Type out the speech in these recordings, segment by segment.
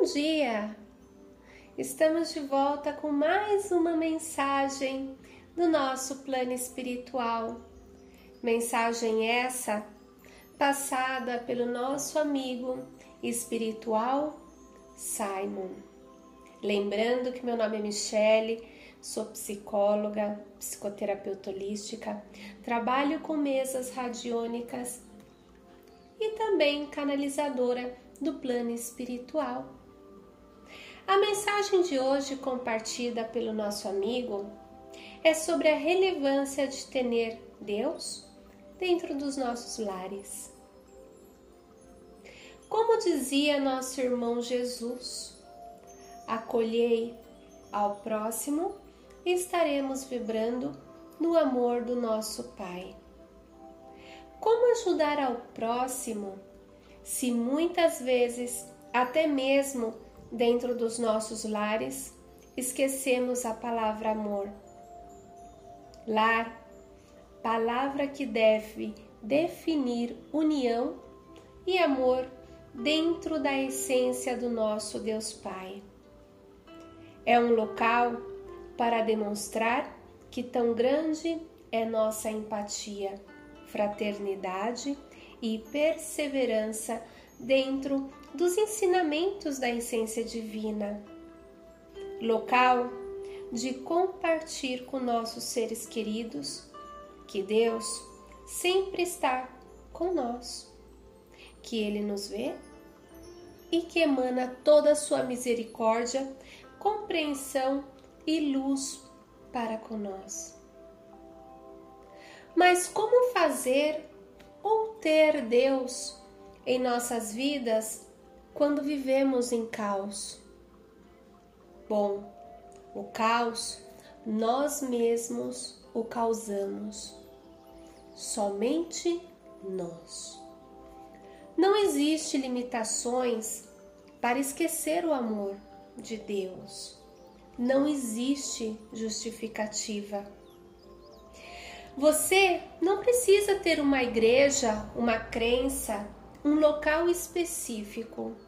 Bom dia! Estamos de volta com mais uma mensagem do nosso plano espiritual. Mensagem essa passada pelo nosso amigo espiritual Simon. Lembrando que meu nome é Michele, sou psicóloga, psicoterapeuta holística, trabalho com mesas radiônicas e também canalizadora do plano espiritual. A mensagem de hoje, compartida pelo nosso amigo, é sobre a relevância de ter Deus dentro dos nossos lares. Como dizia nosso irmão Jesus, acolhei ao próximo e estaremos vibrando no amor do nosso Pai. Como ajudar ao próximo se muitas vezes, até mesmo dentro dos nossos lares, esquecemos a palavra amor? Lar, palavra que deve definir união e amor dentro da essência do nosso Deus Pai. É um local para demonstrar que tão grande é nossa empatia fraternidade e perseverança dentro dos ensinamentos da essência divina. Local de compartilhar com nossos seres queridos que Deus sempre está com nós, que Ele nos vê e que emana toda a sua misericórdia, compreensão e luz para conosco. Mas como fazer ou ter Deus em nossas vidas quando vivemos em caos? Bom, o caos nós mesmos o causamos, somente nós. Não existe limitações para esquecer o amor de Deus. Não existe justificativa. Você não precisa ter uma igreja, uma crença, um local específico.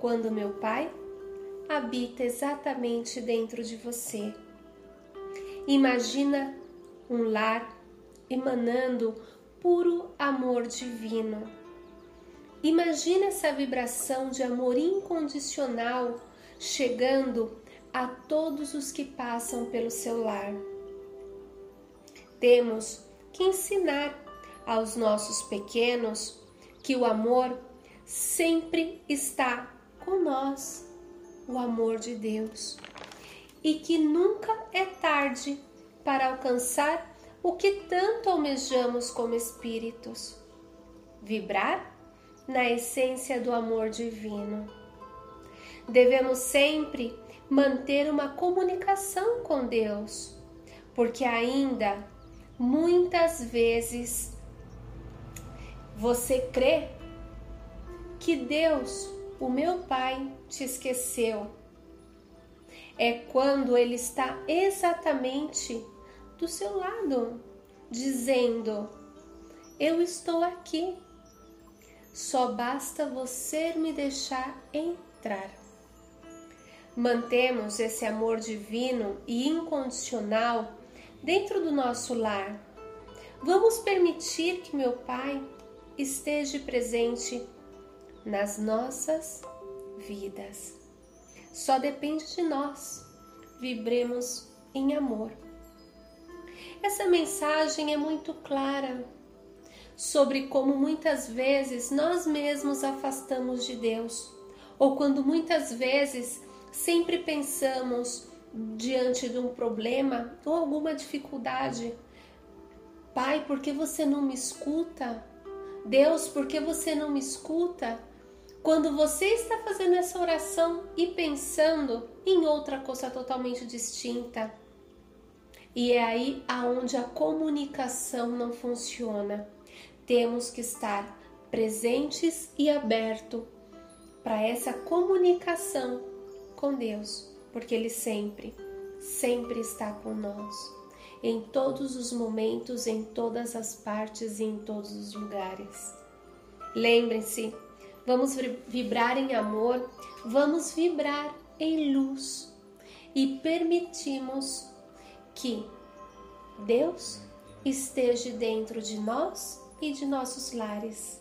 Quando meu Pai habita exatamente dentro de você. Imagina um lar emanando puro amor divino. Imagina essa vibração de amor incondicional chegando a todos os que passam pelo seu lar. Temos que ensinar aos nossos pequenos que o amor sempre está com nós, o amor de Deus, e que nunca é tarde para alcançar o que tanto almejamos como espíritos vibrar na essência do amor divino. Devemos sempre manter uma comunicação com Deus, porque ainda Muitas vezes você crê que Deus, o meu Pai, te esqueceu. É quando Ele está exatamente do seu lado, dizendo: Eu estou aqui. Só basta você me deixar entrar. Mantemos esse amor divino e incondicional dentro do nosso lar. Vamos permitir que meu Pai esteja presente nas nossas vidas. Só depende de nós. Vibremos em amor. Essa mensagem é muito clara sobre como muitas vezes nós mesmos afastamos de Deus, ou quando muitas vezes sempre pensamos diante de um problema ou alguma dificuldade. Pai, por que você não me escuta? Deus, por que você não me escuta? Quando você está fazendo essa oração e pensando em outra coisa totalmente distinta. E é aí aonde a comunicação não funciona. Temos que estar presentes e aberto para essa comunicação com Deus porque Ele sempre, sempre está com nós, em todos os momentos, em todas as partes e em todos os lugares. Lembrem-se, vamos vibrar em amor, vamos vibrar em luz e permitimos que Deus esteja dentro de nós e de nossos lares.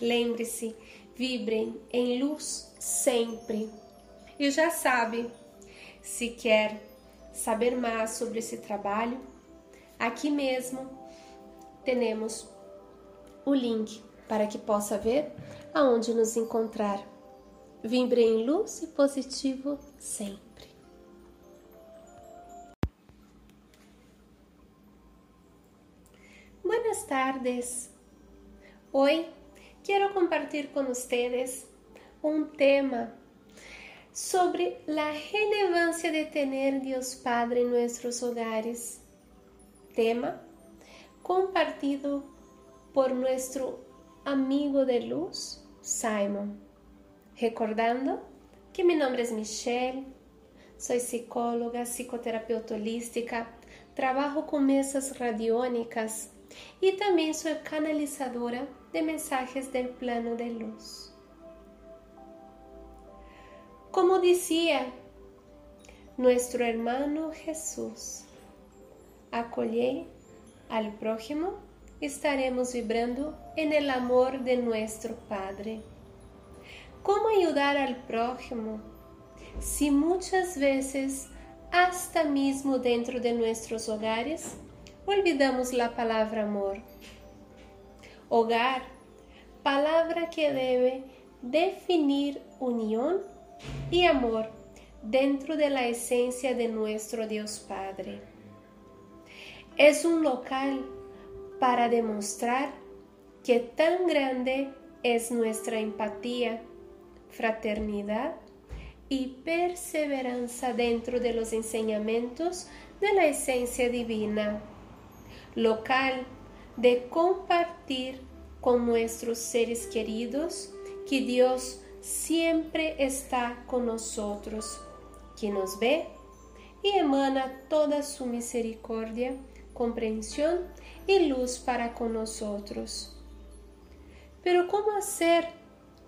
Lembre-se, vibrem em luz sempre. E já sabe, se quer saber mais sobre esse trabalho, aqui mesmo temos o link para que possa ver aonde nos encontrar. Vibre em luz e positivo sempre. Buenas tardes. Hoy quiero compartir con ustedes un tema sobre la relevancia de tener Dios Padre en nuestros hogares. Tema compartido por nuestro amigo de luz, Simon. Recordando que mi nombre es Michelle, soy psicóloga, psicoterapeuta holística, trabajo con mesas radiónicas y también soy canalizadora de mensajes del plano de luz. Como decía nuestro hermano Jesús, acolhei al prójimo, estaremos vibrando en el amor de nuestro Padre. ¿Cómo ayudar al prójimo si muchas veces, hasta mismo dentro de nuestros hogares, olvidamos la palabra amor? Hogar, palabra que debe definir unión y amor dentro de la esencia de nuestro Dios Padre. Es un local para demostrar que tan grande es nuestra empatía, fraternidad y perseverancia dentro de los enseñamientos de la esencia divina. Local de compartir con nuestros seres queridos que Dios siempre está con nosotros, que nos ve y emana toda su misericordia, comprensión y luz para con nosotros. Pero ¿cómo hacer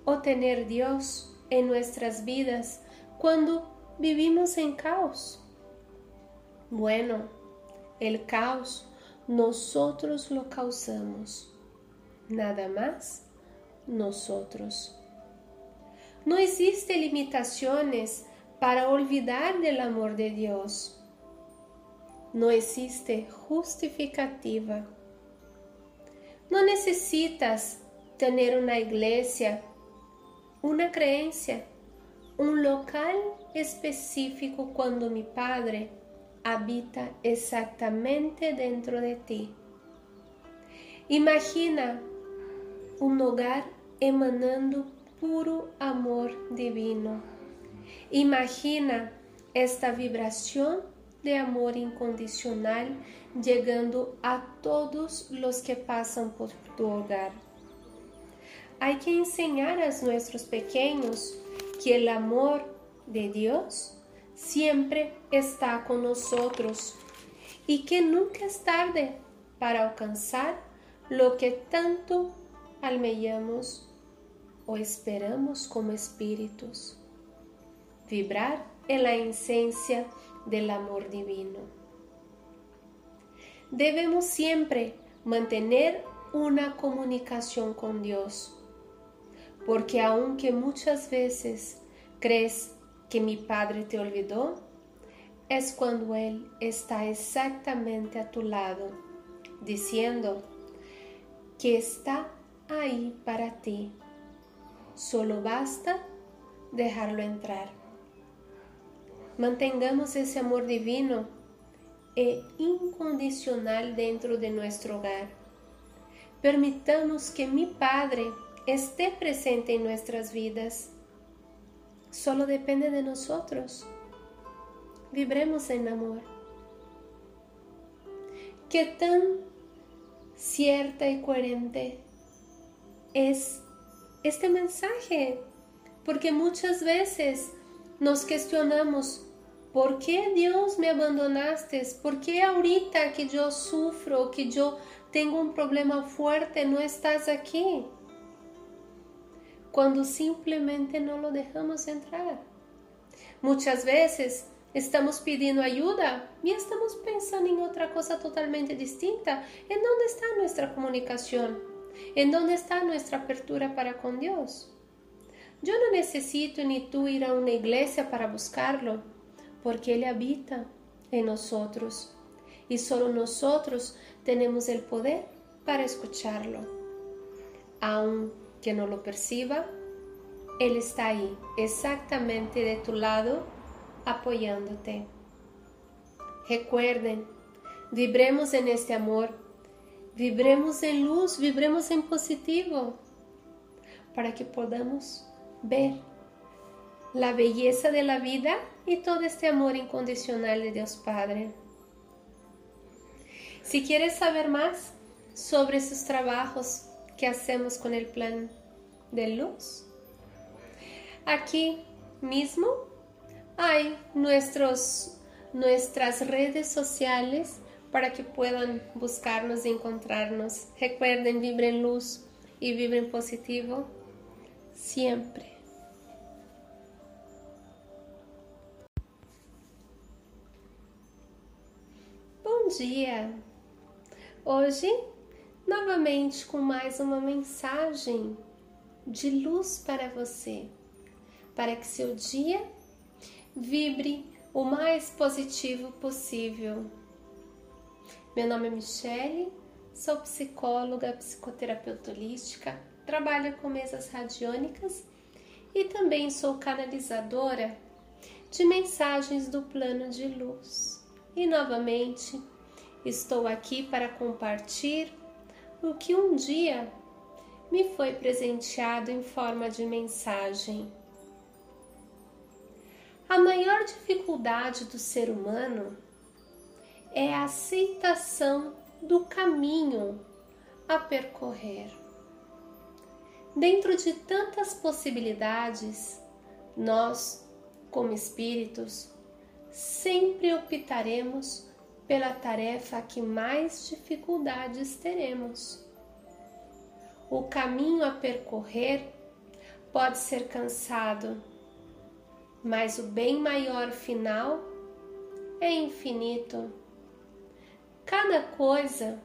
o tener Dios en nuestras vidas cuando vivimos en caos? Bueno, el caos nosotros lo causamos, nada más nosotros. No existe limitaciones para olvidar del amor de Dios. No existe justificativa. No necesitas tener una iglesia, una creencia, un local específico cuando mi Padre habita exactamente dentro de ti. Imagina un hogar emanando puro amor divino. Imagina esta vibración de amor incondicional llegando a todos los que pasan por tu hogar. Hay que enseñar a nuestros pequeños que el amor de Dios siempre está con nosotros y que nunca es tarde para alcanzar lo que tanto almejamos o esperamos como espíritus. Vibrar en la esencia del amor divino. Debemos siempre mantener una comunicación con Dios, porque aunque muchas veces crees que mi Padre te olvidó, es cuando Él está exactamente a tu lado, diciendo que está ahí para ti Solo basta dejarlo entrar. Mantengamos ese amor divino e incondicional dentro de nuestro hogar. Permitamos que mi Padre esté presente en nuestras vidas. Solo depende de nosotros. Vibremos en amor. ¿Qué tan cierta y coherente es este mensaje, porque muchas veces nos cuestionamos, ¿por qué Dios me abandonaste? ¿Por qué ahorita que yo sufro, que yo tengo un problema fuerte, no estás aquí? quando simplesmente não o deixamos entrar. Muitas vezes estamos pedindo ajuda e estamos pensando em outra coisa totalmente distinta. Em onde está nossa comunicação? Em onde está nossa abertura para com Deus? Eu não necessito nem tu ir a uma igreja para buscarlo, porque Ele habita em nós e só nós temos o poder para escucharlo. Aunque não lo perciba, Ele está aí, exatamente de tu lado, apoiando-te. Recuerden, vibremos en este amor, vibremos en luz, vibremos en positivo, para que podamos ver la belleza de la vida y todo este amor incondicional de Dios Padre. Si quieres saber más sobre esos trabajos que hacemos con el plan de luz, aquí mismo hay nuestros, nuestras redes sociales para que puedan buscarnos y encontrarnos. Recuerden, vibren luz y vibren positivo siempre. Dia! Hoje, novamente com mais uma mensagem de luz para você, para que seu dia vibre o mais positivo possível. Meu nome é Michele, sou psicóloga, psicoterapeuta holística, trabalho com mesas radiônicas e também sou canalizadora de mensagens do plano de luz. E novamente estou aqui para compartilhar o que um dia me foi presenteado em forma de mensagem. A maior dificuldade do ser humano é a aceitação do caminho a percorrer. Dentro de tantas possibilidades, nós, como espíritos, sempre optaremos pela tarefa que mais dificuldades teremos. O caminho a percorrer pode ser cansado mas o bem maior final é infinito. Cada coisa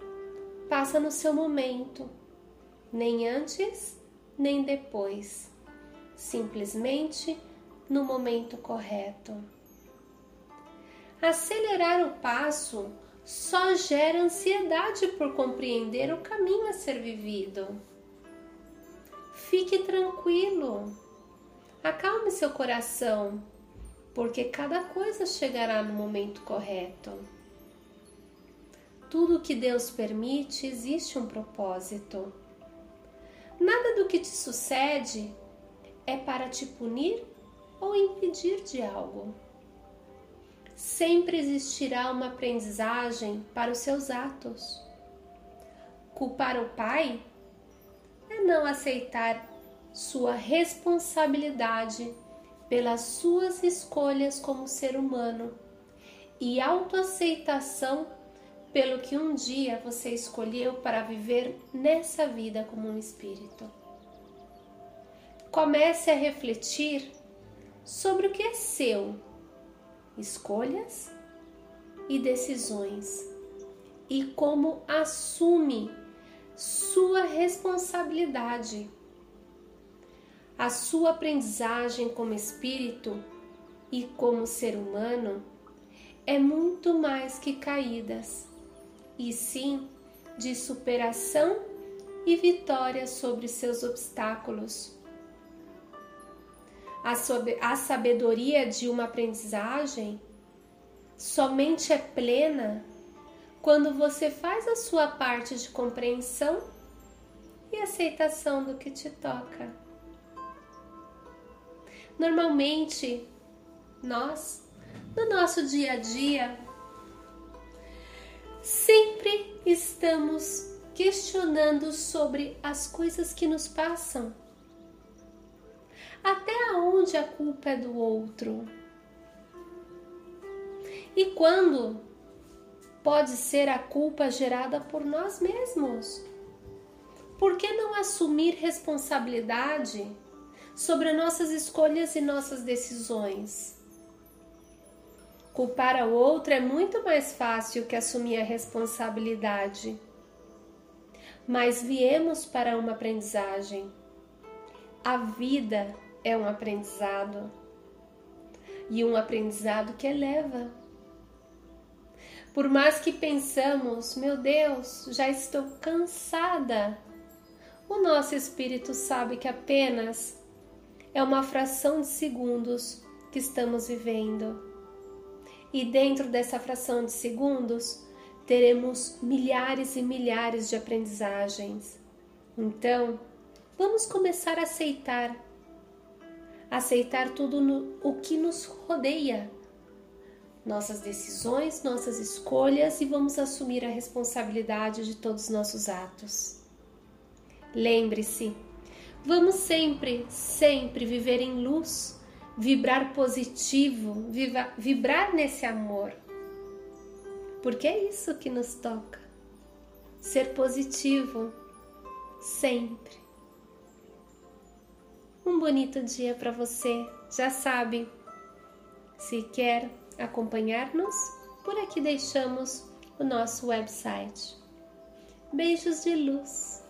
passa no seu momento, nem antes nem depois, simplesmente no momento correto. Acelerar o passo só gera ansiedade por compreender o caminho a ser vivido. Fique tranquilo Acalme seu coração, porque cada coisa chegará no momento correto. Tudo que Deus permite existe um propósito. Nada do que te sucede é para te punir ou impedir de algo. Sempre existirá uma aprendizagem para os seus atos. Culpar o pai é não aceitar sua responsabilidade pelas suas escolhas como ser humano e autoaceitação pelo que um dia você escolheu para viver nessa vida como um espírito. Comece a refletir sobre o que é seu, escolhas e decisões, e como assume sua responsabilidade a sua aprendizagem como espírito e como ser humano é muito mais que caídas, e sim de superação e vitória sobre seus obstáculos. A sabedoria de uma aprendizagem somente é plena quando você faz a sua parte de compreensão e aceitação do que te toca. Normalmente, nós, no nosso dia a dia, sempre estamos questionando sobre as coisas que nos passam. Até onde a culpa é do outro? E quando pode ser a culpa gerada por nós mesmos? Por que não assumir responsabilidade sobre nossas escolhas e nossas decisões. Culpar ao outro é muito mais fácil que assumir a responsabilidade. Mas viemos para uma aprendizagem. A vida é um aprendizado. E um aprendizado que eleva. Por mais que pensamos, meu Deus, já estou cansada, o nosso espírito sabe que apenas é uma fração de segundos que estamos vivendo e dentro dessa fração de segundos teremos milhares e milhares de aprendizagens. Então, vamos começar a aceitar, aceitar tudo no, o que nos rodeia, nossas decisões, nossas escolhas e vamos assumir a responsabilidade de todos os nossos atos. Lembre-se, vamos sempre, sempre viver em luz vibrar positivo, viva, vibrar nesse amor. Porque é isso que nos toca. Ser positivo sempre. Um bonito dia para você. Já sabe, se quer acompanhar-nos, por aqui deixamos o nosso website. Beijos de luz.